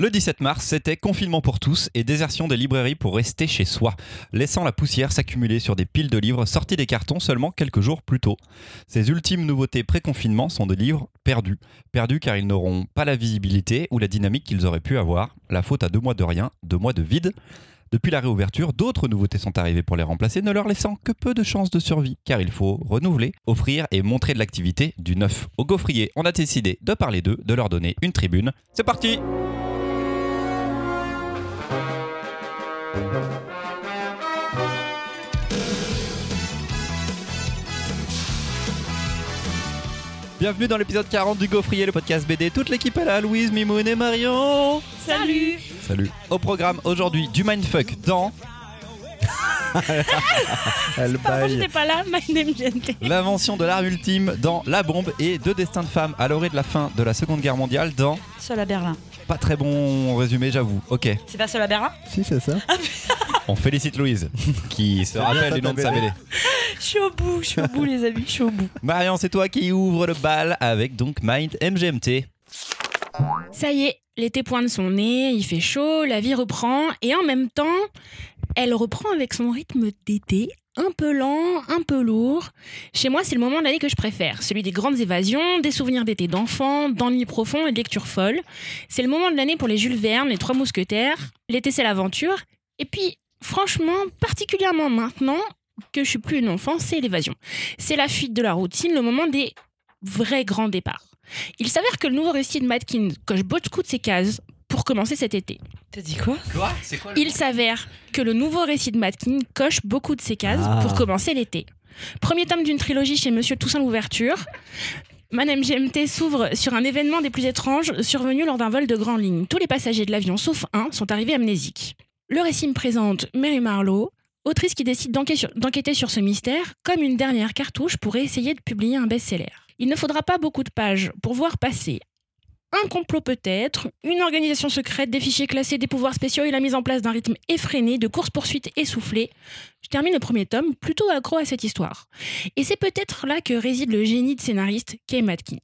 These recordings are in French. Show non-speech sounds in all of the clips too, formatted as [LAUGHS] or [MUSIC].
Le 17 mars, c'était confinement pour tous et désertion des librairies pour rester chez soi, laissant la poussière s'accumuler sur des piles de livres sortis des cartons seulement quelques jours plus tôt. Ces ultimes nouveautés pré-confinement sont des livres perdus. Perdus car ils n'auront pas la visibilité ou la dynamique qu'ils auraient pu avoir. La faute à deux mois de rien, deux mois de vide. Depuis la réouverture, d'autres nouveautés sont arrivées pour les remplacer, ne leur laissant que peu de chances de survie, car il faut renouveler, offrir et montrer de l'activité du neuf. Au gaufrier, on a décidé de parler d'eux, de leur donner une tribune. C'est parti Bienvenue dans l'épisode 40 du Gaufrier, le podcast BD. Toute l'équipe est là, Louise, Mimoun et Marion. Salut Salut. Au programme aujourd'hui du mindfuck dans [LAUGHS] Elle Pardon, baille. j'étais pas là, my name GNT. l'invention de l'arme ultime dans La Bombe et deux destins de femmes à l'orée de la fin de la Seconde Guerre mondiale dans Seul à Berlin. Pas très bon résumé, j'avoue. Ok, C'est pas seul à Berlin Si, c'est ça. on félicite Louise qui se rappelle du nom de sa. BD. Je suis au bout, je suis au bout les amis, je suis au bout. Marion, c'est toi qui ouvre le bal avec donc Mind MGMT. Ça y est, l'été pointe son nez, il fait chaud, la vie reprend, et en même temps, elle reprend avec son rythme d'été, un peu lent, un peu lourd. Chez moi, c'est le moment de l'année que je préfère, celui des grandes évasions, des souvenirs d'été d'enfant, d'ennuis profonds et de lectures folles. C'est le moment de l'année pour les Jules Verne, les Trois Mousquetaires. L'été, c'est l'aventure. Et puis, franchement, particulièrement maintenant que je suis plus une enfant, c'est l'évasion. C'est la fuite de la routine, le moment des vrais grands départs. Il s'avère que le nouveau récit de Matkin coche beaucoup de ses cases pour commencer cet été. T'as dit quoi? Quoi? C'est quoi Il s'avère que le nouveau récit de Matkin coche beaucoup de ses cases Ah. pour commencer l'été. Premier tome d'une trilogie chez Monsieur Toussaint l'ouverture. Madame GMT s'ouvre sur un événement des plus étranges survenu lors d'un vol de grande ligne. Tous les passagers de l'avion, sauf un, sont arrivés amnésiques. Le récit me présente Mary Marlowe, autrice qui décide d'enquêter sur, d'enquêter sur ce mystère comme une dernière cartouche pour essayer de publier un best-seller. Il ne faudra pas beaucoup de pages pour voir passer un complot peut-être, une organisation secrète, des fichiers classés, des pouvoirs spéciaux et la mise en place d'un rythme effréné, de courses-poursuites essoufflées. Je termine le premier tome plutôt accro à cette histoire. Et c'est peut-être là que réside le génie de scénariste Kay Matkin.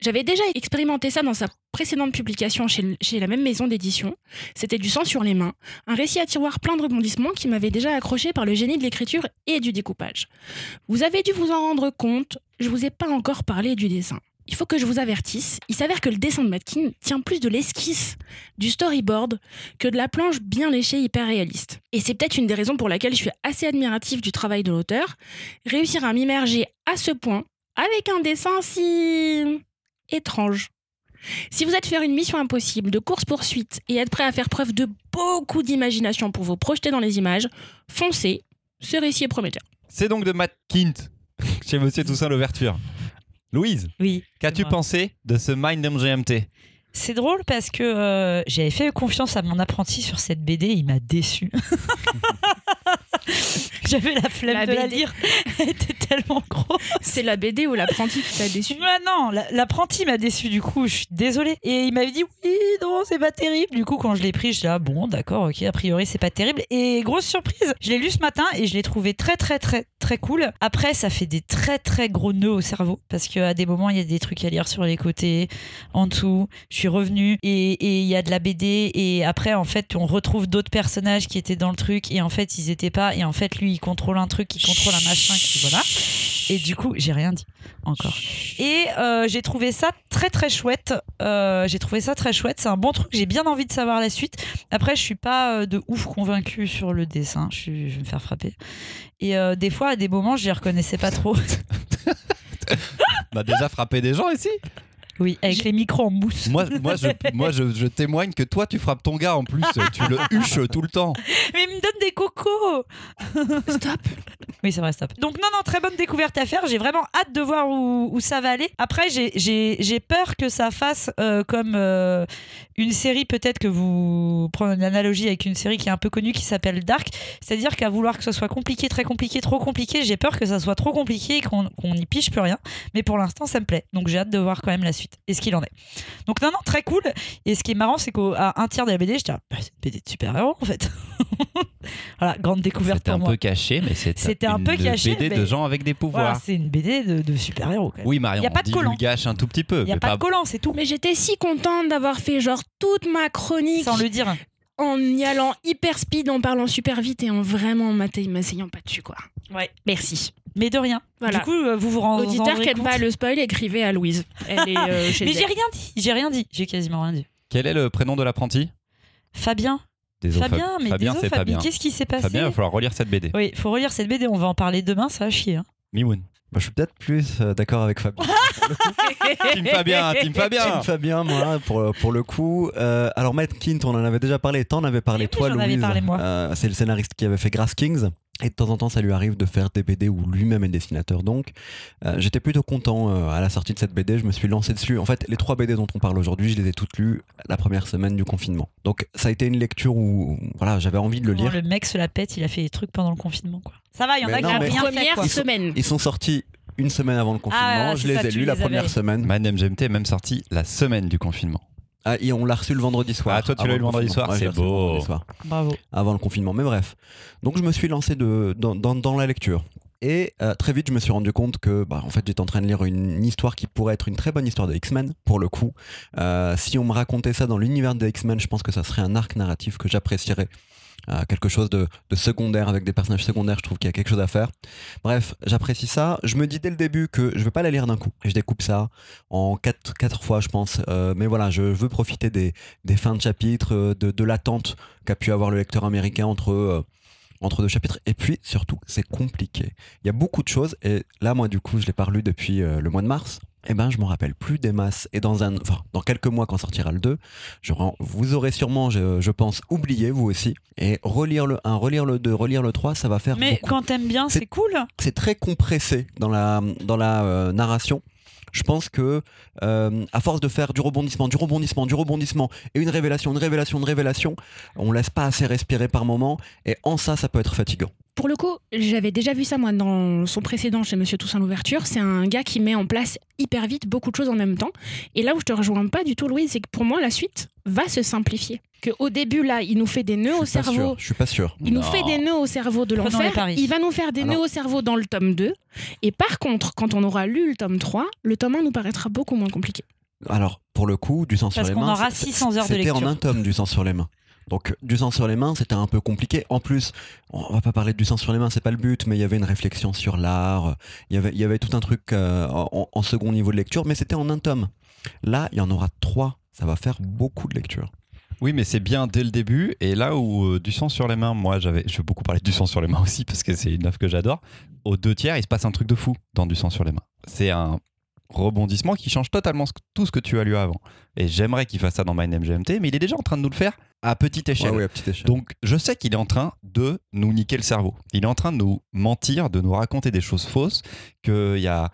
J'avais déjà expérimenté ça dans sa précédente publication chez, la même maison d'édition. C'était du sang sur les mains, un récit à tiroir plein de rebondissements qui m'avait déjà accroché par le génie de l'écriture et du découpage. Vous avez dû vous en rendre compte, je vous ai pas encore parlé du dessin. Il faut que je vous avertisse, il s'avère que le dessin de Matkin tient plus de l'esquisse, du storyboard, que de la planche bien léchée hyper réaliste. Et c'est peut-être une des raisons pour laquelle je suis assez admiratif du travail de l'auteur. Réussir à m'immerger à ce point, avec un dessin si étrange. Si vous êtes faire une mission impossible de course-poursuite et être prêt à faire preuve de beaucoup d'imagination pour vous projeter dans les images, foncez, ce récit est prometteur. C'est donc de Matt Kint chez Monsieur Toussaint l'ouverture. Louise, Oui. qu'as-tu pensé de ce Mind MGMT C'est drôle parce que euh, j'avais fait confiance à mon apprenti sur cette BD, il m'a déçu. [LAUGHS] J'avais la flemme La de la lire, [LAUGHS] elle était tellement grosse. C'est la BD ou l'apprenti qui t'a déçu Ah non, la- l'apprenti m'a déçu du coup, je suis désolée. Et il m'avait dit oui, non, c'est pas terrible. Du coup, quand je l'ai pris, je suis là, bon, d'accord, ok, a priori, c'est pas terrible. Et grosse surprise, je l'ai lu ce matin et je l'ai trouvé très, très, très, très cool. Après, ça fait des très, très gros nœuds au cerveau parce qu'à des moments, il y a des trucs à lire sur les côtés, en dessous. Je suis revenue et et il y a de la BD. Et après, en fait, on retrouve d'autres personnages qui étaient dans le truc et en fait, ils étaient pas. Et en fait, lui, il contrôle un truc, il contrôle un machin, qui, voilà. Et du coup, j'ai rien dit encore. Et euh, j'ai trouvé ça très très chouette. Euh, j'ai trouvé ça très chouette. C'est un bon truc. J'ai bien envie de savoir la suite. Après, je suis pas euh, de ouf convaincue sur le dessin. Je, vais me faire frapper. Et des fois, à des moments, je les reconnaissais pas trop. [LAUGHS] A déjà frappé des gens ici? Oui, avec les micros en mousse. Moi, moi, je, [LAUGHS] moi je, je témoigne que toi, tu frappes ton gars en plus. Tu le huches tout le temps. Mais il me donne des cocos. Stop Oui, c'est vrai, stop. Donc, non, non, très bonne découverte à faire. J'ai vraiment hâte de voir où, où ça va aller. Après, j'ai- peur que ça fasse euh, comme euh, une série, peut-être que vous prenez une analogie avec une série qui est un peu connue qui s'appelle Dark. C'est-à-dire qu'à vouloir que ce soit compliqué, très compliqué, trop compliqué, j'ai peur que ça soit trop compliqué et qu'on qu'on n'y pige plus rien. Mais pour l'instant, ça me plaît. Donc, j'ai hâte de voir quand même la suite. Et ce qu'il en est. Donc non, non, très cool. Et ce qui est marrant, c'est qu'à un tiers de la BD, j'étais, ah, bah, c'est une BD de super-héros en fait. [LAUGHS] voilà, grande découverte C'était pour un moi. peu caché, mais c'était C'était un peu une caché, BD de gens avec des Voilà, pouvoirs. c'est une BD de, de super-héros. oui, Marion, Y a pas de collant. divulgage un tout petit peu. Il n'y a pas, de collant, c'est tout. Mais j'étais si contente d'avoir fait genre toute ma chronique Sans le dire. en y allant hyper speed, en parlant super vite et en vraiment m'asseyant pas dessus quoi. Ouais. Merci. Mais de rien. Voilà. Du coup, euh, vous vous rendez Auditeur qui compte aime pas le spoil, écrivez à Louise. Elle est euh, [LAUGHS] chez Mais j'ai rien dit. J'ai rien dit. J'ai quasiment rien dit. Quel est le prénom de l'apprenti? Fabien. Désolé, Fabien, mais Fabien, c'est Fabien. Fabien. Qu'est-ce qui s'est passé Fabien, il va falloir relire cette BD. Oui, faut relire cette BD. On va en parler demain. Ça va chier. hein. Mimoun. Bah, je suis peut-être plus euh, d'accord avec Fabien. [LAUGHS] Team Fabien, Team Fabien. Team Fabien, moi, pour, pour le coup. Euh, alors, Matt Kint, on en avait déjà parlé. T'en avais parlé, Oui, toi, j'en avais Louise. parlé, moi. Euh, c'est le scénariste qui avait fait Grass Kings. Et de temps en temps, ça lui arrive de faire des BD où lui-même est dessinateur. Donc, euh, j'étais plutôt content euh, à la sortie de cette BD. Je me suis lancé dessus. En fait, les trois BD dont on parle aujourd'hui, je les ai toutes lues la première semaine du confinement. Donc, ça a été une lecture où voilà, j'avais envie de le lire. le mec se la pète. Il a fait des trucs pendant le confinement. Quoi. Ça va, il y en Mais a qui n'ont rien fait. Première Quoi. semaine. Ils sont sortis une semaine avant le confinement. Ah, je c'est les ça, ai lus la première avais. semaine. Man MGMT est même sorti la semaine du confinement. Ah, et on l'a reçu le vendredi soir. Ah, toi, tu l'as eu le vendredi soir, c'est beau. soir. Bravo. avant le confinement. Mais bref. Donc je me suis lancé de, dans, dans- dans la lecture. Et euh, très vite, je me suis rendu compte que, bah, en fait, j'étais en train de lire une histoire qui pourrait être une très bonne histoire de X-Men, pour le coup. Euh, si on me racontait ça dans l'univers des X-Men, je pense que ça serait un arc narratif que j'apprécierais. Euh, quelque chose de, secondaire avec des personnages secondaires, je trouve qu'il y a quelque chose à faire. Bref, j'apprécie ça. Je me dis dès le début que je vais pas la lire d'un coup. Je découpe ça en quatre, quatre fois, je pense. Euh, mais voilà, je veux profiter des, des fins de chapitre, euh, de, l'attente qu'a pu avoir le lecteur américain entre, entre deux chapitres. Et puis, surtout, c'est compliqué. Il y a beaucoup de choses. Et là, moi, du coup, je l'ai pas lu depuis le mois de mars. Eh ben, je m'en rappelle plus des masses. Et dans un, enfin, dans quelques mois, quand sortira le 2, je, ren- vous aurez sûrement, je, je pense, oublié, vous aussi. Et relire le 1, relire le 2, relire le 3, ça va faire Mais beaucoup quand t'aimes bien, C'est- c'est cool. c'est très compressé dans la, dans la euh, narration. Je pense que euh, à force de faire du rebondissement, du rebondissement, du rebondissement et une révélation, une révélation, une révélation, on laisse pas assez respirer par moment et en ça, ça peut être fatigant. Pour le coup, j'avais déjà vu ça moi dans son précédent chez Monsieur Toussaint l'ouverture. C'est un gars qui met en place hyper vite beaucoup de choses en même temps. Et là où je te rejoins pas du tout, Louise, c'est que pour moi la suite va se simplifier. Que au début là, il nous fait des nœuds au cerveau. sûr. Je suis pas sûr. Il nous fait des nœuds au cerveau de l'enfer. paris. Il va nous faire des Alors- nœuds au cerveau dans le tome 2. Et par contre, quand on aura lu le tome 3, le tome 1 nous paraîtra beaucoup moins compliqué. Alors, pour le coup, du sang sur Parce les qu'on mains. aura c'est- 600 heures de C'était en lecture. un tome du sang sur les mains. Donc, du sang sur les mains, c'était un peu compliqué. En plus, on va pas parler du sang sur les mains, c'est pas le but, mais il y avait une réflexion sur l'art. Il y avait, tout un truc euh, en, second niveau de lecture, mais c'était en un tome. Là, il y en aura trois. Ça va faire beaucoup de lecture. Oui, mais c'est bien dès le début. Et là où euh, du sang sur les mains, moi, j'avais, je vais beaucoup parler du sang sur les mains aussi parce que c'est une œuvre que j'adore. Aux deux tiers, il se passe un truc de fou dans du sang sur les mains. C'est un rebondissement qui change totalement ce tout ce que tu as lu avant. Et j'aimerais qu'il fasse ça dans My Name GMT, mais il est déjà en train de nous le faire à petite échelle. Ouais, ouais, à petite échelle. Donc, je sais qu'il est en train de nous niquer le cerveau. Il est en train de nous mentir, de nous raconter des choses fausses, qu'il y a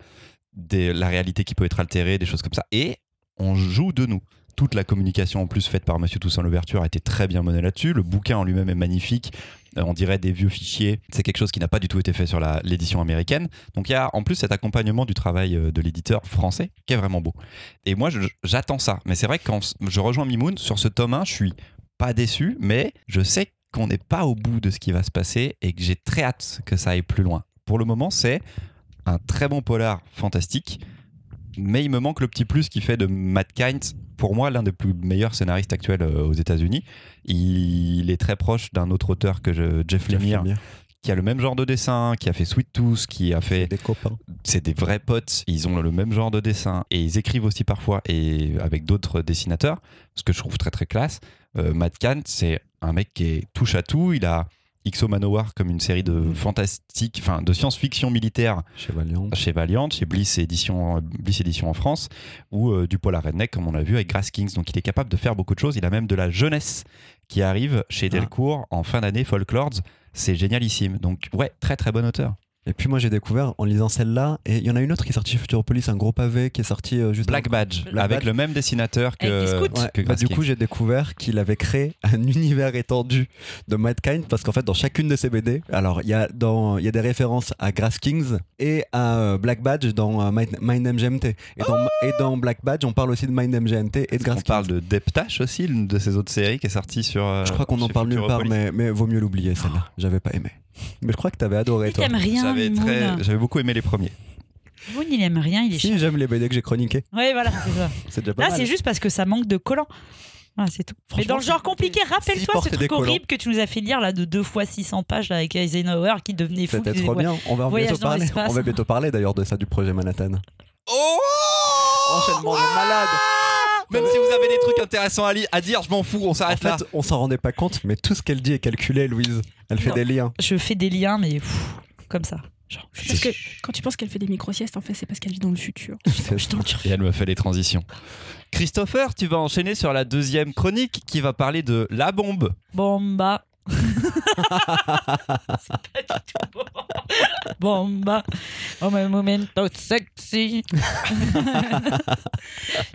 des, la réalité qui peut être altérée, des choses comme ça. Et on joue de nous. Toute la communication en plus faite par Monsieur Toussaint Louverture a été très bien menée là-dessus. Le bouquin en lui-même est magnifique. Euh, on dirait des vieux fichiers. C'est quelque chose qui n'a pas du tout été fait sur l'édition américaine. Donc il y a en plus cet accompagnement du travail euh, de l'éditeur français qui est vraiment beau. Et moi, j'attends ça. Mais c'est vrai que quand je rejoins Mimoun sur ce tome 1, je suis pas déçu, mais je sais qu'on n'est pas au bout de ce qui va se passer et que j'ai très hâte que ça aille plus loin. Pour le moment, c'est un très bon polar fantastique, mais il me manque le petit plus qui fait de Matt Kynes, pour moi, l'un des plus meilleurs scénaristes actuels euh, aux États-Unis. Il est très proche d'un autre auteur que je, Jeff Lemire, Lemire, qui a le même genre de dessin, qui a fait Sweet Tooth, qui a fait des copains. c'est des vrais potes, ils ont le même genre de dessin et ils écrivent aussi parfois et avec d'autres dessinateurs, ce que je trouve très très classe. Euh, Matt Kahn, c'est un mec qui est touche à tout. Il a XO Manowar comme une série de fantastique, enfin de science-fiction militaire Chez Valiant. chez Valiant, chez Bliss Édition, Bliss Édition en France, ou euh, du Polar Redneck comme on l'a vu avec Grass Kings. Donc il est capable de faire beaucoup de choses. Il a même de la jeunesse qui arrive chez Ah. Delcourt en fin d'année Folklords. C'est génialissime. Donc ouais, très très bon auteur. Et puis moi j'ai découvert en lisant celle-là, et il y en a une autre qui est sortie chez Futuropolis, un gros pavé qui est sorti euh, juste Black Badge, Black avec Badge. le même dessinateur que. Ouais, que bah, du coup, j'ai découvert qu'il avait créé un [LAUGHS] univers étendu de Madkind parce qu'en fait, dans chacune de ses BD, alors il y, a dans- il y a des références à Grass Kings et à euh, Black Badge dans euh, My, My Name GMT. Et dans, et dans Black Badge, on parle aussi de My Name GMT et de On Grass parle Kings. de Deptash aussi, l'une de ces autres séries qui est sortie sur. euh, Je crois qu'on en parle nulle part, mais, mais vaut mieux l'oublier celle-là. J'avais pas aimé. Mais je crois que t'avais adoré, Il toi. aime rien, J'avais très- j'avais beaucoup aimé les premiers. Moon, il aime rien, il est chiant. Si j'aime les BD que j'ai chroniqués, Ouais, voilà, c'est ça. c'est déjà pas Là, mal. c'est juste parce que ça manque de collants. Voilà, c'est tout. Mais dans le genre compliqué, rappelle-toi ce des truc collants. horrible que tu nous as fait lire là de deux fois 600 pages là, avec Eisenhower qui devenait fou. C'était qui trop disait, bien. On va Voyage bientôt dans parler. l'espace. On va bientôt parler d'ailleurs de ça du projet Manhattan. Oh Enchaînement de malade. Même si vous avez des trucs intéressants à, li- à dire, je m'en fous, on En s'arrête là. fait, on s'en rendait pas compte, mais tout ce qu'elle dit est calculé, Louise. Elle fait Non. des liens. Je fais des liens, mais pff, comme ça. Genre, Parce que quand tu penses qu'elle fait des micro-siestes, en fait, c'est parce qu'elle vit dans le futur. [LAUGHS] C'est Je t'en tire. Et elle me fait les transitions. Christopher, tu vas enchaîner sur la deuxième chronique qui va parler de la bombe. Bomba. C'est pas du tout bon. Bomba. Oh, my momento sexy.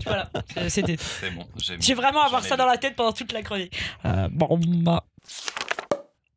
voilà, c'était. C'est bon, j'aime. Je vais vraiment avoir ça dans la tête pendant toute la chronique. Euh, bomba.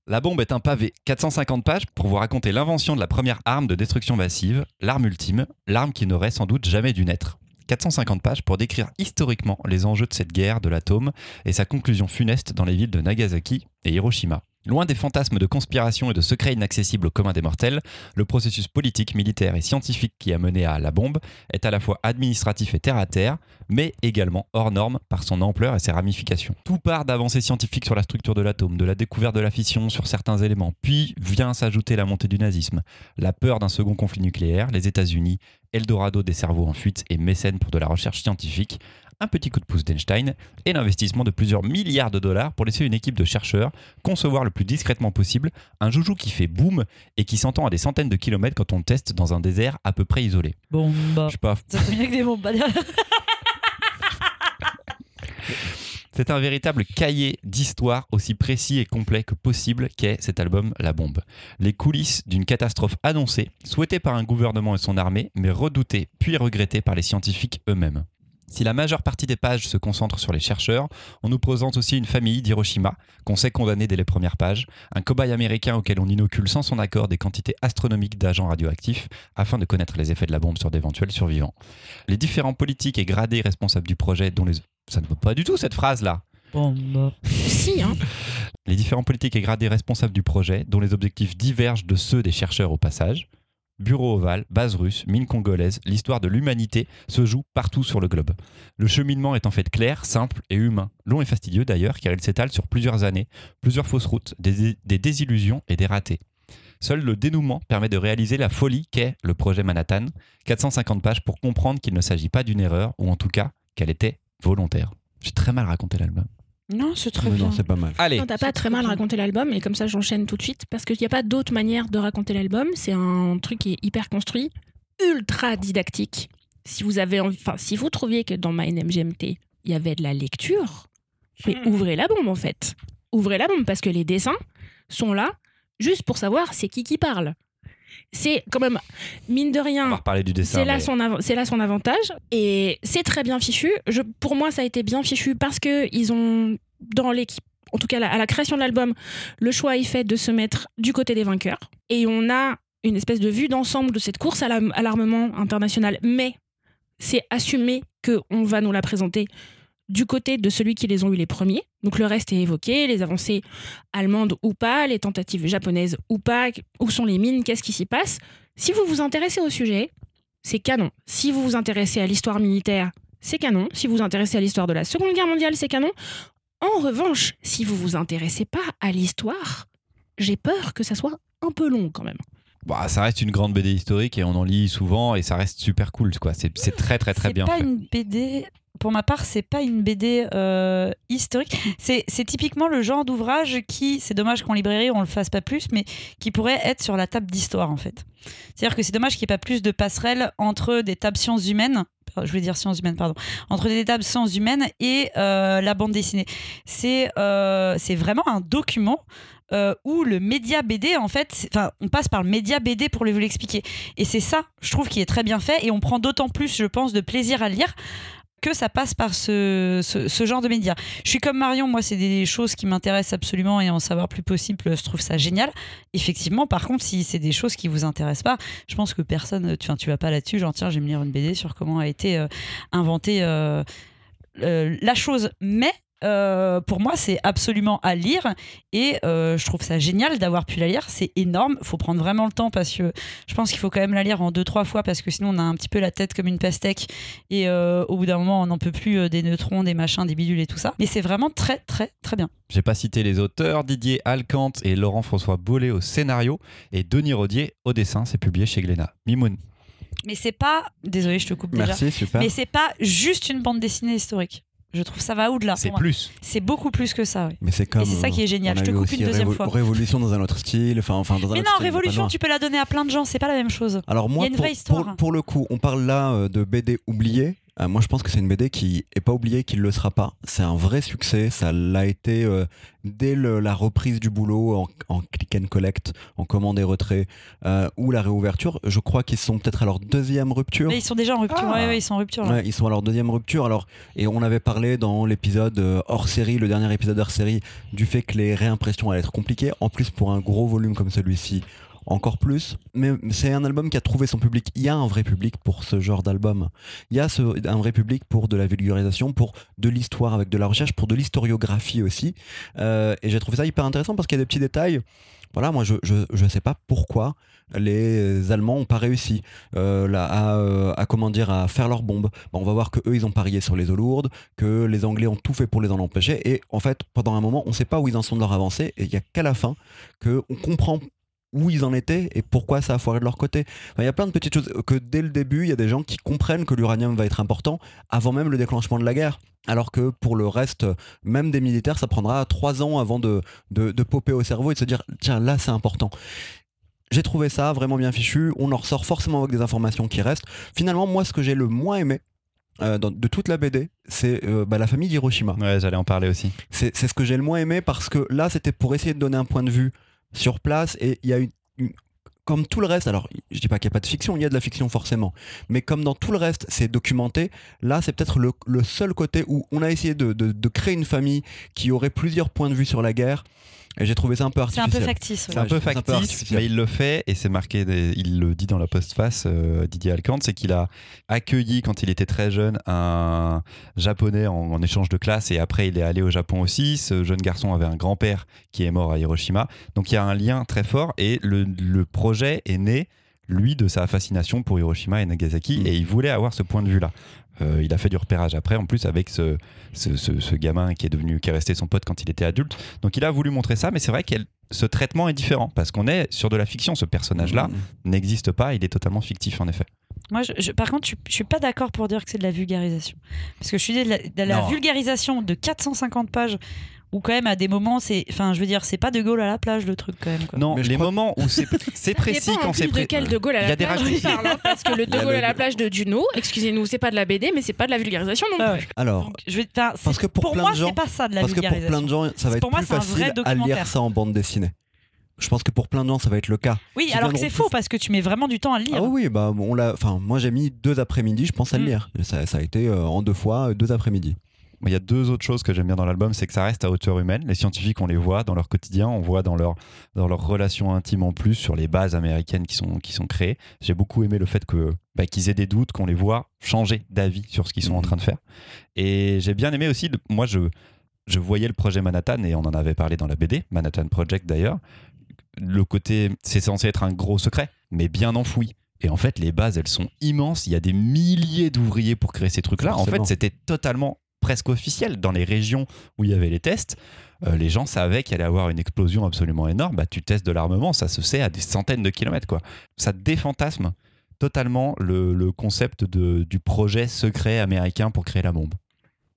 La bombe est un pavé, 450 pages, pour vous raconter l'invention de la première arme de destruction massive, l'arme ultime, l'arme qui n'aurait sans doute jamais dû naître. 450 pages pour décrire historiquement les enjeux de cette guerre de l'atome et sa conclusion funeste dans les villes de Nagasaki et Hiroshima. Loin des fantasmes de conspiration et de secrets inaccessibles au commun des mortels, le processus politique, militaire et scientifique qui a mené à la bombe est à la fois administratif et terre à terre, mais également hors norme par son ampleur et ses ramifications. Tout part d'avancées scientifiques sur la structure de l'atome, de la découverte de la fission sur certains éléments, puis vient s'ajouter la montée du nazisme, la peur d'un second conflit nucléaire, les États-Unis, Eldorado des cerveaux en fuite et mécène pour de la recherche scientifique, un petit coup de pouce d'Einstein et l'investissement de plusieurs milliards de dollars pour laisser une équipe de chercheurs concevoir le plus discrètement possible un joujou qui fait boum et qui s'entend à des centaines de kilomètres quand on le teste dans un désert à peu près isolé. Bomba. Je sais pas, Ça fait bien que des bombes. [LAUGHS] C'est un véritable cahier d'histoire aussi précis et complet que possible qu'est cet album La Bombe. Les coulisses d'une catastrophe annoncée, souhaitée par un gouvernement et son armée, mais redoutée puis regrettée par les scientifiques eux-mêmes. Si la majeure partie des pages se concentre sur les chercheurs, on nous présente aussi une famille d'Hiroshima, qu'on sait condamnée dès les premières pages, un cobaye américain auquel on inocule sans son accord des quantités astronomiques d'agents radioactifs afin de connaître les effets de la bombe sur d'éventuels survivants. Les différents politiques et gradés responsables du projet, dont les... Ça ne vaut pas du tout cette phrase-là. Si, hein. les différents politiques et gradés responsables du projet, dont les objectifs divergent de ceux des chercheurs au passage. Bureau ovale, base russe, mine congolaise, l'histoire de l'humanité se joue partout sur le globe. Le cheminement est en fait clair, simple et humain. Long et fastidieux d'ailleurs, car il s'étale sur plusieurs années, plusieurs fausses routes, des, des désillusions et des ratés. Seul le dénouement permet de réaliser la folie qu'est le projet Manhattan, 450 pages pour comprendre qu'il ne s'agit pas d'une erreur, ou en tout cas qu'elle était volontaire. J'ai très mal raconté l'album. Non, c'est très Mais bien. non, c'est pas mal. Allez, Non, t'as pas très mal raconté l'album, et comme ça j'enchaîne tout de suite, parce qu'il n'y a pas d'autre manière de raconter l'album. C'est un truc qui est hyper construit, ultra didactique. Si vous avez envie, enfin, si vous trouviez que dans My Name GMT, il y avait de la lecture, mais Hmm. ouvrez la bombe en fait. Ouvrez la bombe, parce que les dessins sont là juste pour savoir c'est qui qui parle. C'est quand même, mine de on va rien, reparler du dessin. c'est là, mais- son av- c'est là son avantage et c'est très bien fichu. Je, pour moi, ça a été bien fichu parce que ils ont dans l'équipe, en tout cas à la création de l'album, le choix est fait de se mettre du côté des vainqueurs et on a une espèce de vue d'ensemble de cette course à la- à l'armement international. Mais c'est assumé que on va nous la présenter du côté de celui qui les ont eu les premiers. Donc le reste est évoqué, les avancées allemandes ou pas, les tentatives japonaises ou pas, où sont les mines, qu'est-ce qui s'y passe. Si vous vous intéressez au sujet, c'est canon. Si vous vous intéressez à l'histoire militaire, c'est canon. Si vous vous intéressez à l'histoire de la Seconde Guerre mondiale, c'est canon. En revanche, si vous vous intéressez pas à l'histoire, j'ai peur que ça soit un peu long quand même. Bah, ça reste une grande BD historique et on en lit souvent et ça reste super cool quoi. C'est c'est très très très C'est bien pas fait. une BD pour ma part, c'est pas une BD euh, historique. C'est typiquement le genre d'ouvrage qui, c'est dommage qu'en librairie on le fasse pas plus, mais qui pourrait être sur la table d'histoire en fait. C'est-à-dire que c'est dommage qu'il n'y ait pas plus de passerelles entre des tables sciences humaines. Je voulais dire sciences humaines, pardon. Entre des tables sciences humaines et euh, la bande dessinée. C'est euh, vraiment un document euh, où le média BD, en fait, enfin, on passe par le média BD pour vous l'expliquer. Et c'est ça, je trouve, qui est très bien fait. Et on prend d'autant plus, je pense, de plaisir à lire que ça passe par ce, genre de médias. Je suis comme Marion, moi, c'est des choses qui m'intéressent absolument et en savoir plus possible, je trouve ça génial. Effectivement, par contre, si c'est des choses qui vous intéressent pas, je pense que personne, tu, tu vas pas là-dessus, genre, tiens, je vais me lire une BD sur comment a été euh, inventée euh, euh, la chose. Mais euh, pour moi, c'est absolument à lire et euh, je trouve ça génial d'avoir pu la lire. C'est énorme. faut prendre vraiment le temps parce que je pense qu'il faut quand même la lire en deux, trois fois parce que sinon on a un petit peu la tête comme une pastèque et euh, au bout d'un moment on n'en peut plus euh, des neutrons, des machins, des bidules et tout ça. Mais c'est vraiment très, très, très bien. J'ai pas cité les auteurs, Didier Alcante et Laurent-François Bollet au scénario et Denis Rodier au dessin. C'est publié chez Glénat. Mimoun. Mais c'est pas. Désolé, je te coupe déjà. Merci, super. Mais c'est pas juste une bande dessinée historique. Je trouve ça va au-delà. C'est pour moi. plus. C'est beaucoup plus que ça. oui. Mais c'est comme. Et c'est ça qui est génial. Je te coupe une deuxième Révo- fois. Révolution dans un autre style. Enfin, enfin dans un Mais autre non, style, Révolution, tu peux la donner à plein de gens. C'est pas la même chose. Alors moi, Il y a une pour, vraie histoire. pour- pour le coup, on parle là euh, de BD oubliée. Euh, moi, je pense que c'est une BD qui est pas oubliée, qui ne le sera pas. C'est un vrai succès. Ça l'a été euh, dès le- la reprise du boulot en, en click and collect, en commande et retrait, euh, ou la réouverture. Je crois qu'ils sont peut-être à leur deuxième rupture. Mais ils sont déjà en rupture. Ah. Ouais, ouais, ils sont en rupture. Ouais, ils sont à leur deuxième rupture. Alors, et on avait parlé dans l'épisode hors série, le dernier épisode hors série, du fait que les réimpressions allaient être compliquées. En plus, pour un gros volume comme celui-ci, encore plus. Mais c'est un album qui a trouvé son public. Il y a un vrai public pour ce genre d'album. Il y a un vrai public pour de la vulgarisation, pour de l'histoire avec de la recherche, pour de l'historiographie aussi. Euh, et j'ai trouvé ça hyper intéressant parce qu'il y a des petits détails. Voilà, moi je, je sais pas pourquoi les Allemands ont pas réussi euh, là, à, euh, à comment dire à faire leurs bombes. Bon, on va voir que eux ils ont parié sur les eaux lourdes, que les Anglais ont tout fait pour les en empêcher. Et en fait, pendant un moment, on sait pas où ils en sont de leur avancée. Et il y a qu'à la fin que on comprend où ils en étaient et pourquoi ça a foiré de leur côté. Enfin, Il y a plein de petites choses que dès le début, il y a des gens qui comprennent que l'uranium va être important avant même le déclenchement de la guerre. Alors que pour le reste, même des militaires, ça prendra trois ans avant de, de, de popper au cerveau et de se dire tiens, là c'est important. J'ai trouvé ça vraiment bien fichu. On en ressort forcément avec des informations qui restent. Finalement, moi, ce que j'ai le moins aimé euh, dans- de toute la BD, c'est euh, bah, la famille d'Hiroshima. Ouais, j'allais en parler aussi. C'est c'est ce que j'ai le moins aimé parce que là, c'était pour essayer de donner un point de vue sur place et il y a une, comme tout le reste, alors je dis pas qu'il n'y a pas de fiction, il y a de la fiction forcément, mais comme dans tout le reste, c'est documenté, là c'est peut-être le, seul côté où on a essayé de créer une famille qui aurait plusieurs points de vue sur la guerre, et j'ai trouvé ça un peu C'est un artificiel. peu factice. ouais. C'est un peu un factice, artificiel. mais il le fait et c'est marqué, des- il le dit dans la postface, euh, Didier Alcante, c'est qu'il a accueilli quand il était très jeune un japonais en, en échange de classe et après il est allé au Japon aussi. Ce jeune garçon avait un grand-père qui est mort à Hiroshima. Donc il y a un lien très fort et le, le projet est né, lui, de sa fascination pour Hiroshima et Nagasaki Mm. et il voulait avoir ce point de vue-là. Euh, il a fait du repérage après, en plus avec ce, ce, ce- ce gamin qui est devenu, qui est resté son pote quand il était adulte. Donc il a voulu montrer ça, mais c'est vrai que ce traitement est différent parce qu'on est sur de la fiction. Ce personnage-là Mhm. n'existe pas, il est totalement fictif en effet. Moi, je- je- par contre, je, je suis pas d'accord pour dire que c'est de la vulgarisation. Parce que je suis de la, de la vulgarisation de 450 pages où quand même à des moments c'est enfin je veux dire c'est pas de Gaulle à la plage le truc quand même quoi. Non, Mais les crois- moments où c'est [LAUGHS] c'est précis quand c'est de pré- quel de Gaulle à Il y a la des plage on raccourcis. parle, hein, parce que le [LAUGHS] de Gaulle le- à la plage de Juno, excusez-nous, c'est pas de la BD, mais c'est pas de la vulgarisation non Ah plus. Alors, Donc, je vais, enfin, Parce que pour plein moi de gens- c'est pas ça de la parce que pour vulgarisation. plein de gens, ça va être Pour moi, plus vrai facile à documentaire. lire ça en bande dessinée. Je pense que pour plein de gens, ça va être le cas. Oui, qui alors que c'est faux parce que tu mets vraiment du temps à le lire. Ah oui, oui, bah on l'a. Enfin, moi j'ai mis deux après-midi, je pense à le Mm. lire. Ça, ça a été euh, en deux fois, euh, deux après-midi. Il y a deux autres choses que j'aime bien dans l'album, c'est que ça reste à hauteur humaine. Les scientifiques, on les voit dans leur quotidien, on voit dans leur, dans leurs relations intimes en plus sur les bases américaines qui sont, qui sont créées. J'ai beaucoup aimé le fait que bah, qu'ils aient des doutes, qu'on les voit changer d'avis sur ce qu'ils sont en train de faire. Et j'ai bien aimé aussi, moi je, je voyais le projet Manhattan et on en avait parlé dans la BD, Manhattan Project d'ailleurs. Le côté, c'est censé être un gros secret, mais bien enfoui. Et en fait, les bases, elles sont immenses. Il y a des milliers d'ouvriers pour créer ces trucs-là. En fait, c'était totalement presque officiel. Dans les régions où il y avait les tests, euh, les gens savaient qu'il allait avoir une explosion absolument énorme. Bah, tu testes de l'armement, ça se sait à des centaines de kilomètres. Quoi. Ça défantasme totalement le, concept de, du projet secret américain pour créer la bombe.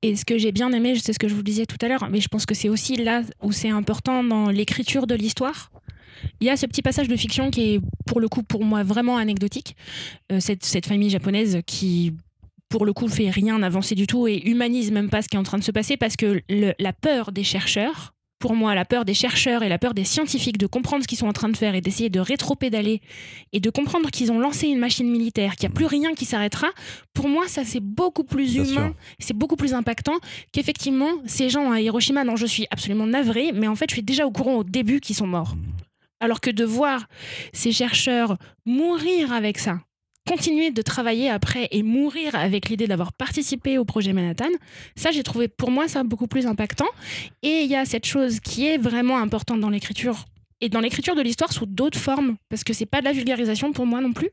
Et ce que j'ai bien aimé, c'est ce que je vous disais tout à l'heure, mais je pense que c'est aussi là où c'est important dans l'écriture de l'histoire. Il y a ce petit passage de fiction qui est, pour le coup, pour moi, vraiment anecdotique. Euh, cette famille japonaise qui, pour le coup, fait rien d'avancer du tout et humanise même pas ce qui est en train de se passer parce que le- la peur des chercheurs, pour moi, la peur des chercheurs et la peur des scientifiques de comprendre ce qu'ils sont en train de faire et d'essayer de rétro-pédaler et de comprendre qu'ils ont lancé une machine militaire, qu'il n'y a plus rien qui s'arrêtera, pour moi, ça c'est beaucoup plus humain, c'est beaucoup plus impactant qu'effectivement ces gens à Hiroshima dont je suis absolument navrée, mais en fait, je suis déjà au courant au début qu'ils sont morts. Alors que de voir ces chercheurs mourir avec ça, continuer de travailler après et mourir avec l'idée d'avoir participé au projet Manhattan, ça j'ai trouvé pour moi ça beaucoup plus impactant. Et il y a cette chose qui est vraiment importante dans l'écriture et dans l'écriture de l'histoire sous d'autres formes, parce que c'est pas de la vulgarisation pour moi non plus,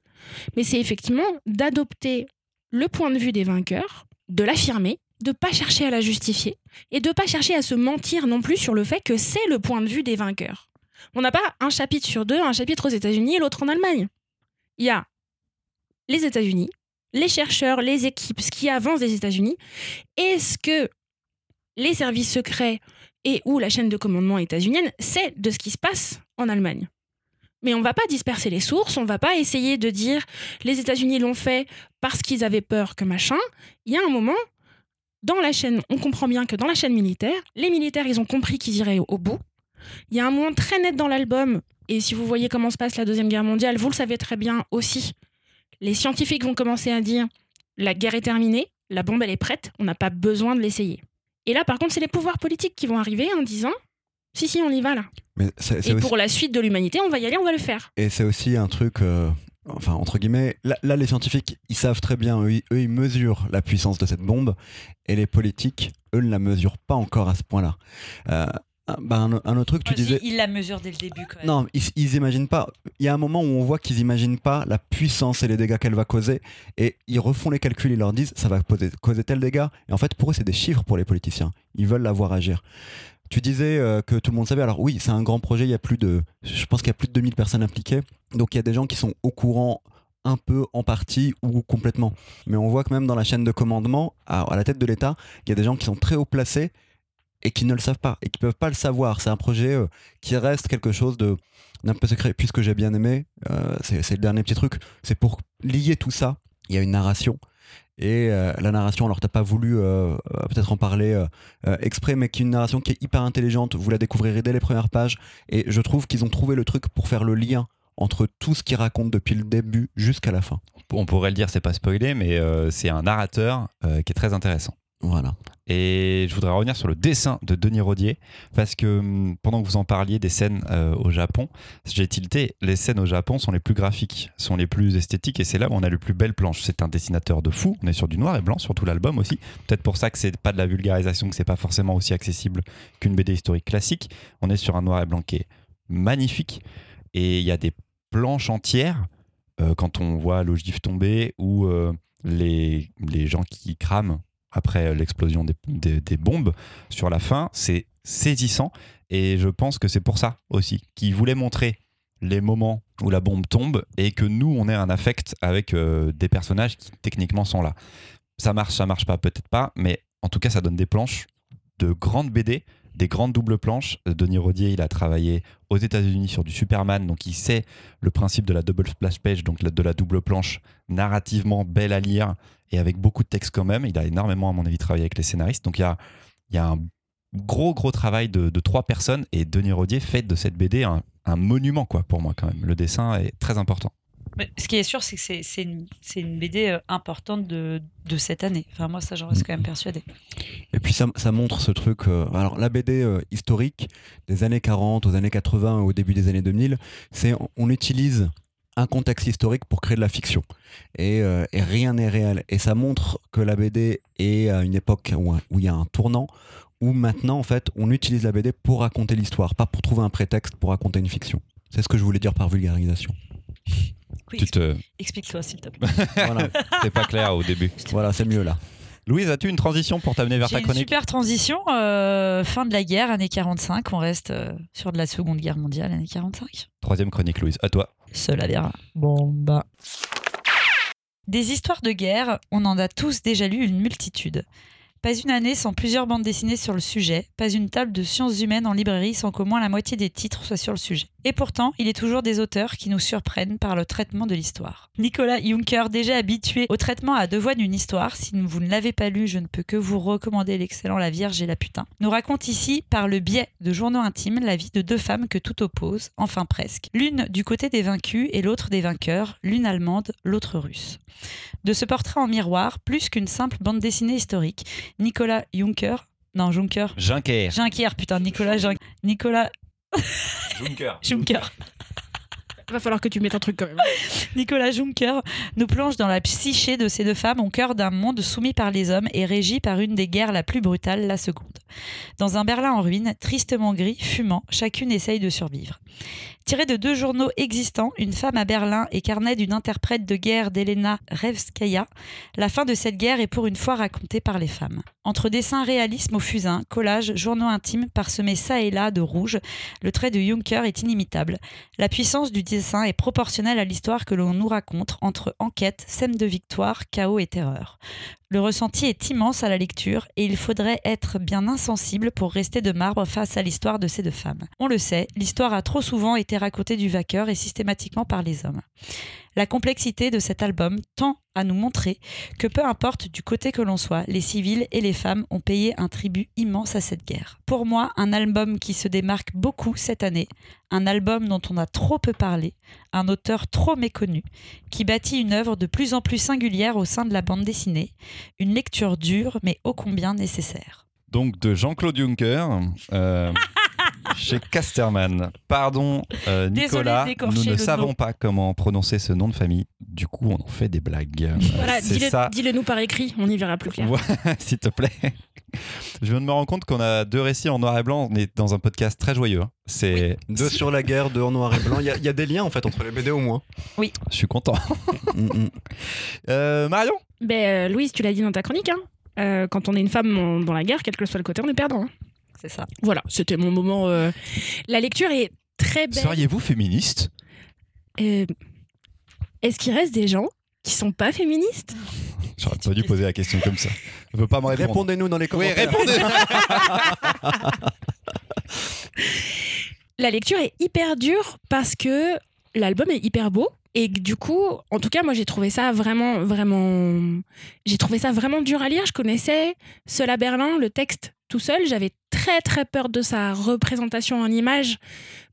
mais c'est effectivement d'adopter le point de vue des vainqueurs, de l'affirmer, de pas chercher à la justifier et de pas chercher à se mentir non plus sur le fait que c'est le point de vue des vainqueurs. On n'a pas un chapitre sur deux, un chapitre aux États-Unis et l'autre en Allemagne. Il y a les États-Unis, les chercheurs, les équipes, ce qui avance des États-Unis, et ce que les services secrets et ou la chaîne de commandement états-unienne sait de ce qui se passe en Allemagne? Mais on va pas disperser les sources, on va pas essayer de dire les États-Unis l'ont fait parce qu'ils avaient peur que machin. Il y a un moment, dans la chaîne, on comprend bien que dans la chaîne militaire, les militaires, ils ont compris qu'ils iraient au bout. Il y a un moment très net dans l'album, et si vous voyez comment se passe la Deuxième Guerre mondiale, vous le savez très bien aussi. Les scientifiques vont commencer à dire la guerre est terminée, la bombe elle est prête, on n'a pas besoin de l'essayer. Et là, par contre, c'est les pouvoirs politiques qui vont arriver en disant si, si, on y va là. Mais Et aussi, pour la suite de l'humanité, on va y aller, on va le faire. et c'est aussi un truc, euh, enfin, entre guillemets, là, là, les scientifiques, ils savent très bien, eux, ils- eux, ils mesurent la puissance de cette bombe, et les politiques, eux, ne la mesurent pas encore à ce point-là. Euh, un- bah, un, un autre truc, tu disais. Il la mesure dès le début quand même. Non, ils, ils imaginent pas. Il y a un moment où on voit qu'ils imaginent pas la puissance et les dégâts qu'elle va causer, et ils refont les calculs, ils leur disent ça va poser- causer tel dégât. Et en fait, pour eux, c'est des chiffres pour les politiciens. Ils veulent la voir agir. Tu disais euh, que tout le monde savait. Alors oui, c'est un grand projet. Il y a plus de, je pense qu'il y a plus de 2000 personnes impliquées. Donc il y a des gens qui sont au courant un peu en partie ou complètement. Mais on voit que même dans la chaîne de commandement, à, à la tête de l'État, il y a des gens qui sont très haut placés et qui ne le savent pas et qui peuvent pas le savoir. C'est un projet euh, qui reste quelque chose d'un peu secret. Puis ce que j'ai bien aimé, euh, c'est le dernier petit truc, c'est pour lier tout ça, il y a une narration. Et euh, la narration, alors t'as pas voulu peut-être en parler exprès, mais qui est une narration qui est hyper intelligente, vous la découvrirez dès les premières pages, et je trouve qu'ils ont trouvé le truc pour faire le lien entre tout ce qu'ils racontent depuis le début jusqu'à la fin. On pourrait le dire, c'est pas spoilé, mais c'est un narrateur qui est très intéressant. Voilà. Et je voudrais revenir sur le dessin de Denis Rodier, parce que hum, pendant que vous en parliez des scènes euh, au Japon, j'ai tilté, les scènes au Japon sont les plus graphiques, sont les plus esthétiques, et c'est là où on a le plus belle planche. C'est un dessinateur de fou, on est sur du noir et blanc, sur tout l'album aussi. Peut-être pour ça que c'est pas de la vulgarisation, que c'est pas forcément aussi accessible qu'une BD historique classique. On est sur un noir et blanc qui est magnifique, et il y a des planches entières, euh, quand on voit l'ogive tomber, ou euh, les, les gens qui crament après l'explosion des, des- bombes sur la fin, c'est saisissant. Et je pense que c'est pour ça aussi qu'ils voulaient montrer les moments où la bombe tombe et que nous, on ait un affect avec euh, des personnages qui techniquement sont là. Ça marche, ça marche pas, peut-être pas, mais en tout cas, ça donne des planches de grandes BD, des grandes doubles planches. Euh, Denis Rodier, il a travaillé aux États-Unis sur du Superman, donc il sait le principe de la double splash page, donc de la double planche, narrativement belle à lire et avec beaucoup de texte quand même. Il a énormément, à mon avis, travaillé avec les scénaristes. Donc il y a, un gros, gros travail de, de trois personnes et Denis Rodier fait de cette BD un, un monument, quoi, pour moi, quand même. Le dessin est très important. Ce qui est sûr, c'est que c'est- une, BD euh, importante de, de cette année. Enfin, moi, ça, j'en reste quand même persuadée. Et puis ça, ça montre ce truc. euh, alors la BD euh, historique des années 40 aux années 80 au début des années 2000, c'est on, utilise un contexte historique pour créer de la fiction. Et, euh, et rien n'est réel. Et ça montre que la BD est à une époque où où il y a un tournant, où maintenant en fait on utilise la BD pour raconter l'histoire, pas pour trouver un prétexte pour raconter une fiction. C'est ce que je voulais dire par vulgarisation. Oui, Tu te... Explique-toi, s'il te plaît. [LAUGHS] Voilà, C'était pas clair au début. voilà c'est mieux là. Louise, as-tu une transition pour t'amener vers J'ai ta une chronique super transition. euh, fin de la guerre, année 45. On reste euh, sur de la Seconde Guerre mondiale, année 45. Troisième chronique, Louise. À toi. Cela verra. Bon, bah. Des histoires de guerre, on en a tous déjà lu une multitude. Pas une année sans plusieurs bandes dessinées sur le sujet, pas une table de sciences humaines en librairie sans qu'au moins la moitié des titres soient sur le sujet. Et pourtant, il est toujours des auteurs qui nous surprennent par le traitement de l'histoire. Nicolas Juncker, déjà habitué au traitement à deux voix d'une histoire, si vous ne l'avez pas lu, je ne peux que vous recommander l'excellent La Vierge et la Putain, nous raconte ici, par le biais de journaux intimes, la vie de deux femmes que tout oppose, enfin presque. L'une du côté des vaincus et l'autre des vainqueurs, l'une allemande, l'autre russe. De ce portrait en miroir, plus qu'une simple bande dessinée historique, Nicolas Juncker, non Juncker, Juncker. Juncker, putain, Nicolas Jun- Nicolas Juncker. Juncker. Va falloir que tu mettes un truc quand même. [LAUGHS] Nicolas Juncker nous plonge dans la psyché de ces deux femmes au cœur d'un monde soumis par les hommes et régi par une des guerres la plus brutale, la seconde. Dans un Berlin en ruine, tristement gris, fumant, chacune essaye de survivre. Tiré de deux journaux existants, Une femme à Berlin et carnet d'une interprète de guerre d'Elena Revskaya, la fin de cette guerre est pour une fois racontée par les femmes. Entre dessins réalisme au fusain, collages, journaux intimes parsemés ça et là de rouge, le trait de Juncker est inimitable. La puissance du est proportionnelle à l'histoire que l'on nous raconte entre enquête, scène de victoire, chaos et terreur. Le ressenti est immense à la lecture et il faudrait être bien insensible pour rester de marbre face à l'histoire de ces deux femmes. On le sait, l'histoire a trop souvent été racontée du vainqueur et systématiquement par les hommes. La complexité de cet album tend à nous montrer que peu importe du côté que l'on soit, les civils et les femmes ont payé un tribut immense à cette guerre. Pour moi, un album qui se démarque beaucoup cette année, un album dont on a trop peu parlé, un auteur trop méconnu, qui bâtit une œuvre de plus en plus singulière au sein de la bande dessinée, une lecture dure mais ô combien nécessaire. Donc de Jean-Claude Juncker euh, [LAUGHS] chez Casterman. Pardon euh, Désolé Nicolas, d'écorcher nous ne savons nom. pas comment prononcer ce nom de famille. Du coup, on en fait des blagues. Euh, Voilà, dis-le nous par écrit, on y verra plus clair. Ouais, [LAUGHS] s'il te plaît. Je viens de me rendre compte qu'on a deux récits en noir et blanc. On est dans un podcast très joyeux. hein. C'est, Deux sur la guerre, deux en noir et blanc. Il y, a- il y a des liens en fait entre les BD au moins. je suis content. [LAUGHS] Euh, Marion? Ben, euh, Louise, tu l'as dit dans ta chronique, hein. Euh, quand on est une femme dans la guerre, quel que soit le côté, on est perdant. hein. C'est ça. Voilà, c'était mon moment. euh. La lecture est très belle. Seriez-vous féministe? Euh, Est-ce qu'il reste des gens qui sont pas féministes? J'aurais pas dû poser la question comme ça. Je veux pas me répondre. Répondez-nous dans les Oui, commentaires. répondez La lecture est hyper dure parce que l'album est hyper beau. Et que du coup, en tout cas, moi j'ai trouvé ça vraiment, vraiment. J'ai trouvé ça vraiment dur à lire. Je connaissais Seul à Berlin, le texte tout seul. J'avais très très peur de sa représentation en image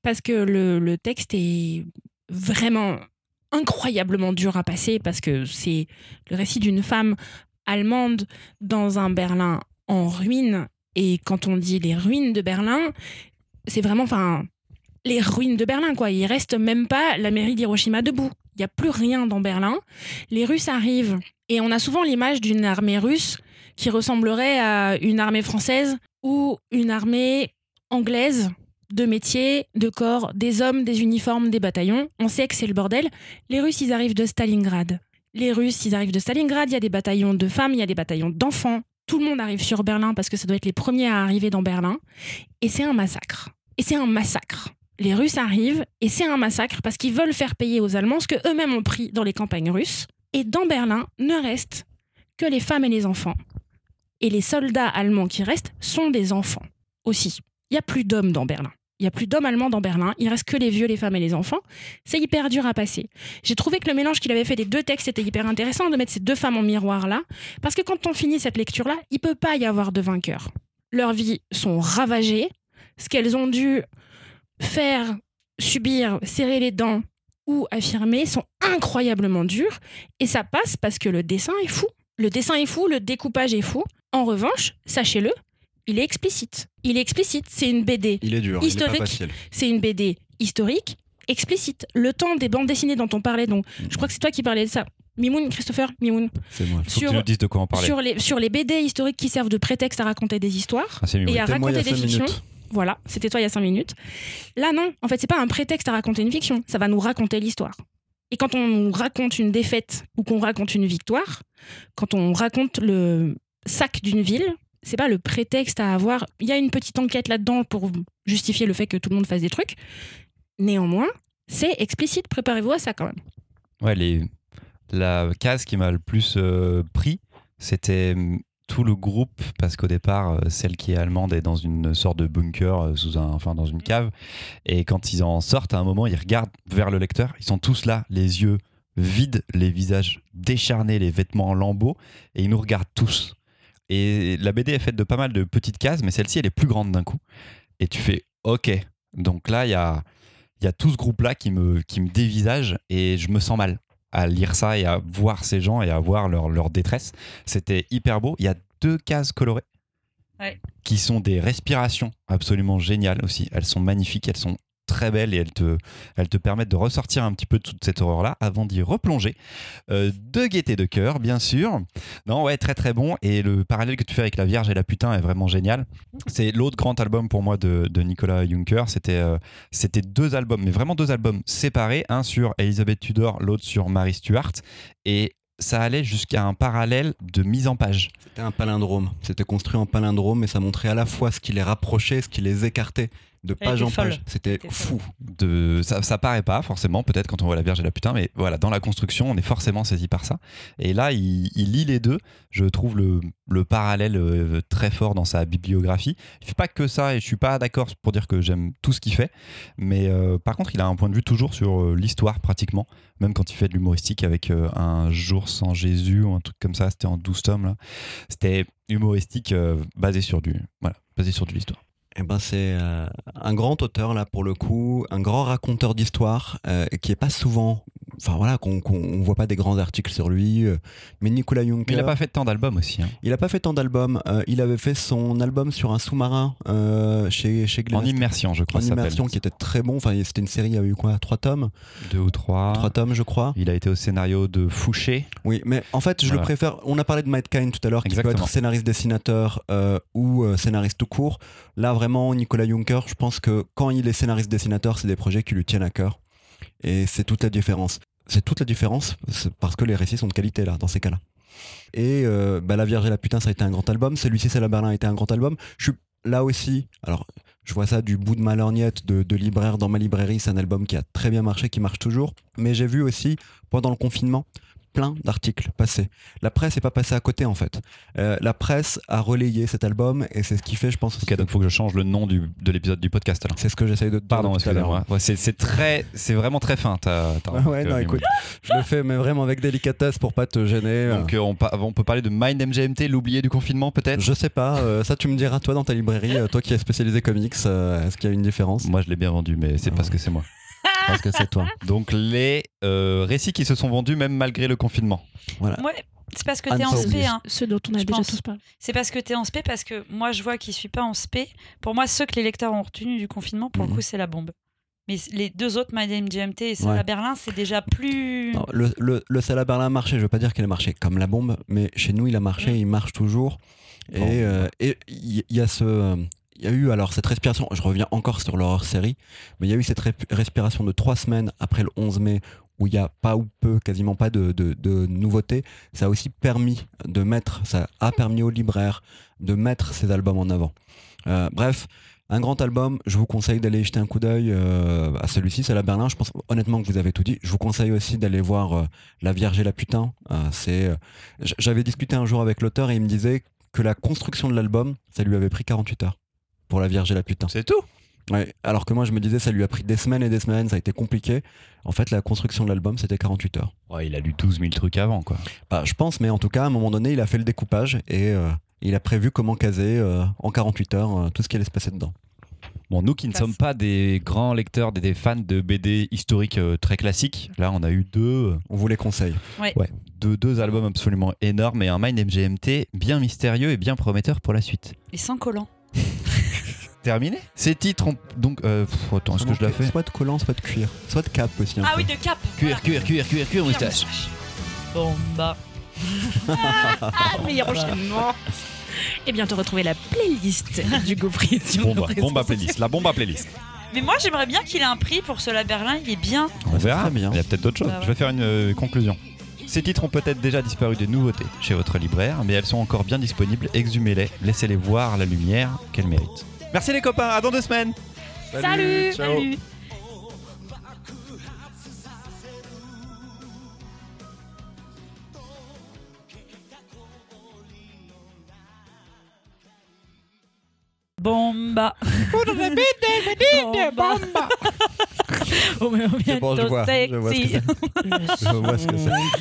parce que le, texte est vraiment incroyablement dur à passer parce que c'est le récit d'une femme allemande dans un Berlin en ruine. Et quand on dit les ruines de Berlin, c'est vraiment, enfin, les ruines de Berlin, quoi. Il reste même pas la mairie d'Hiroshima debout. Il n'y a plus rien dans Berlin. Les Russes arrivent et on a souvent l'image d'une armée russe qui ressemblerait à une armée française ou une armée anglaise de métiers, de corps, des hommes, des uniformes, des bataillons. On sait que c'est le bordel. Les Russes, ils arrivent de Stalingrad. Les Russes, ils arrivent de Stalingrad. Il y a des bataillons de femmes, il y a des bataillons d'enfants. Tout le monde arrive sur Berlin parce que ça doit être les premiers à arriver dans Berlin. Et c'est un massacre. Et c'est un massacre. Les Russes arrivent et c'est un massacre parce qu'ils veulent faire payer aux Allemands ce que eux-mêmes ont pris dans les campagnes russes. Et dans Berlin ne restent que les femmes et les enfants. Et les soldats allemands qui restent sont des enfants aussi. Il n'y a plus d'hommes dans Berlin. Il n'y a plus d'hommes allemands dans Berlin. Il reste que les vieux, les femmes et les enfants. C'est hyper dur à passer. J'ai trouvé que le mélange qu'il avait fait des deux textes était hyper intéressant de mettre ces deux femmes en miroir là. Parce que quand on finit cette lecture là, il peut pas y avoir de vainqueurs. Leurs vies sont ravagées. Ce qu'elles ont dû faire, subir, serrer les dents ou affirmer sont incroyablement durs. Et ça passe parce que le dessin est fou. Le dessin est fou, le découpage est fou. En revanche, sachez-le, il est explicite. Il est explicite. C'est une BD. Il est dur, Historique. C'est une BD historique, explicite. Le temps des bandes dessinées dont on parlait, donc je crois que c'est toi qui parlais de ça. Mimoun, Christopher, Mimoun. C'est moi. Faut que Sur, tu de quoi on parlait. sur, les, sur les BD historiques qui servent de prétexte à raconter des histoires. Ah. Et à raconter des fictions. minutes. Voilà, c'était toi il y a cinq minutes. Là, non, en fait, c'est pas un prétexte à raconter une fiction, ça va nous raconter l'histoire. Et quand on nous raconte une défaite ou qu'on raconte une victoire, quand on raconte le sac d'une ville, c'est pas le prétexte à avoir. Il y a une petite enquête là-dedans pour justifier le fait que tout le monde fasse des trucs. Néanmoins, c'est explicite. Préparez-vous à ça quand même. Ouais, les... la case qui m'a le plus euh, pris, c'était hum, tout le groupe, parce qu'au départ, euh, celle qui est allemande est dans une sorte de bunker, euh, sous un, enfin dans une cave. Et quand ils en sortent, à un moment, ils regardent vers le lecteur. Ils sont tous là, les yeux vides, les visages décharnés, les vêtements en lambeaux, et ils nous regardent tous. Et la BD est faite de pas mal de petites cases, mais celle-ci, elle est plus grande d'un coup. Et tu fais OK. Donc là, il y a, il y a tout ce groupe-là qui me, qui me dévisage et je me sens mal à lire ça et à voir ces gens et à voir leur, leur détresse. C'était hyper beau. Il y a deux cases colorées Ouais. qui sont des respirations absolument géniales aussi. Elles sont magnifiques, elles sont très belles et elles te, te permettent de ressortir un petit peu de toute cette horreur-là avant d'y replonger. Euh, de gaieté de cœur, bien sûr. Non, ouais, très très bon. Et le parallèle que tu fais avec La Vierge et la Putain est vraiment génial. C'est l'autre grand album pour moi de, de Nicolas Juncker. C'était euh, c'était deux albums, mais vraiment deux albums séparés. Un sur Elizabeth Tudor, l'autre sur Mary Stuart. Et ça allait jusqu'à un parallèle de mise en page. C'était un palindrome. C'était construit en palindrome et ça montrait à la fois ce qui les rapprochait, ce qui les écartait de page en folle. page. C'était était fou. de ça, ça paraît pas forcément peut-être quand on voit la Vierge et la putain mais voilà dans la construction on est forcément saisi par ça. Et là il, il lit les deux. Je trouve le, le parallèle euh, très fort dans sa bibliographie. Il fait pas que ça et je suis pas d'accord pour dire que j'aime tout ce qu'il fait. Mais euh, par contre il a un point de vue toujours sur euh, l'histoire pratiquement. Même quand il fait de l'humoristique avec un jour sans Jésus ou un truc comme ça c'était en 12 tomes c'était humoristique basé sur du voilà basé sur de l'histoire Eh ben c'est euh, un grand auteur là pour le coup, un grand raconteur d'histoire euh, qui est pas souvent, enfin voilà, qu'on on voit pas des grands articles sur lui. euh, mais Nicolas Juncker, il a pas fait tant d'albums aussi hein. il a pas fait tant d'albums. euh, il avait fait son album sur un sous-marin euh, chez chez en Glénat. immersion je crois en immersion qui était très bon. Enfin c'était une série, il y a eu quoi, trois tomes, deux ou trois trois tomes je crois. Il a été au scénario de Fouché. Oui, mais en fait, je Voilà. le préfère. On a parlé de Mike Kine tout à l'heure, qui peut être scénariste-dessinateur euh, ou scénariste tout court. Là, vraiment, Nicolas Juncker, je pense que quand il est scénariste-dessinateur, c'est des projets qui lui tiennent à cœur. Et c'est toute la différence. C'est toute la différence parce que les récits sont de qualité, là, dans ces cas-là. Et euh, bah, La Vierge et la Putain, ça a été un grand album. Celui-ci, c'est la Berlin, a été un grand album. Je suis là aussi. Alors, je vois ça du bout de ma lorgnette de libraire dans ma librairie. C'est un album qui a très bien marché, qui marche toujours. Mais j'ai vu aussi, pendant le confinement, plein d'articles passés. La presse n'est pas passée à côté en fait. Euh, la presse a relayé cet album et c'est ce qui fait, je pense, Ok, donc il faut que je change le nom du, de l'épisode du podcast alors. c'est ce que j'essaye de te dire Pardon, excusez-moi. Ouais, c'est, c'est très, c'est vraiment très fin. ta- ta Ouais, remarque, ouais, non, euh, écoute, je le fais mais vraiment avec délicatesse pour pas te gêner. Donc euh, on, pa- on peut parler de Mind MGMT, l'oublié du confinement peut-être? Je sais pas, euh, ça tu me diras toi dans ta librairie, euh, toi qui es spécialisé comics, euh, est-ce qu'il y a une différence? Moi je l'ai bien vendu, mais c'est Ah. parce que c'est moi. Parce que c'est toi. [LAUGHS] Donc les euh, récits qui se sont vendus même malgré le confinement. Voilà. Ouais, c'est parce que Anne t'es en spé. Hein. Ceux dont on a Je déjà pense. tous parlé. C'est parce que t'es en spé, parce que moi je vois qu'il suis pas en spé. Pour moi, ceux que les lecteurs ont retenu du confinement, pour Mhm. le coup, c'est la bombe. Mais les deux autres, My Name GMT et Sarah Ouais. Berlin, c'est déjà plus. Non, le, le, le Salah Berlin a marché, je veux pas dire qu'il a marché comme la bombe, mais chez nous il a marché, il marche toujours. Et Bon. euh, et il y, a ce. Il y a eu alors cette respiration, je reviens encore sur l'horreur série, mais il y a eu cette respiration de trois semaines après le 11 mai où il n'y a pas ou peu, quasiment pas de, de, nouveautés. Ça a aussi permis de mettre, ça a permis aux libraires de mettre ces albums en avant. Euh, bref, un grand album, je vous conseille d'aller jeter un coup d'œil euh, à celui-ci, c'est la Berlin. Je pense honnêtement que vous avez tout dit. Je vous conseille aussi d'aller voir euh, La Vierge et la Putain. J'avais discuté un jour avec l'auteur et il me disait que la construction de l'album, ça lui avait pris 48 heures pour La Vierge et la Putain. C'est tout Ouais, alors que moi je me disais ça lui a pris des semaines et des semaines, ça a été compliqué. En fait, la construction de l'album c'était 48 heures. Ouais, Il a lu 12 000 trucs avant quoi. Bah, je pense, mais en tout cas, à un moment donné, il a fait le découpage et euh, il a prévu comment caser euh, en 48 heures euh, tout ce qui allait se passer dedans. Bon, nous qui ne Passe. sommes pas des grands lecteurs, des, des fans de BD historiques euh, très classiques, là on a eu deux, euh, On vous les conseille. deux, deux albums absolument énormes et un Mind MGMT bien mystérieux et bien prometteur pour la suite. Et sans collant. [LAUGHS] Terminé Ces titres ont donc. euh, pff, attends, est-ce que je la fais Soit de collant, soit de cuir, soit de cap aussi. un Ah peu. oui, de cap. Cuir, cuir, cuir, cuir, cuir, moustache. Bon, bah. Ah, meilleur enchaînement. Et bientôt retrouver la playlist du bombe à sociaux. playlist, la bombe à playlist. Mais moi, j'aimerais bien qu'il ait un prix pour cela Berlin. Il est bien. On c'est verra. bien. Il y a peut-être d'autres choses. Bah ouais. Je vais faire une euh, conclusion. Ces titres ont peut-être déjà disparu des nouveautés chez votre libraire, mais elles sont encore bien disponibles. Exhumez-les, laissez-les voir la lumière qu'elles méritent. Merci les copains, à dans deux semaines. Salut, salut. Ciao. salut. bomba. bomba. Oh, mais [LAUGHS] on vient de sexy. Je vois ce que c'est. [LAUGHS]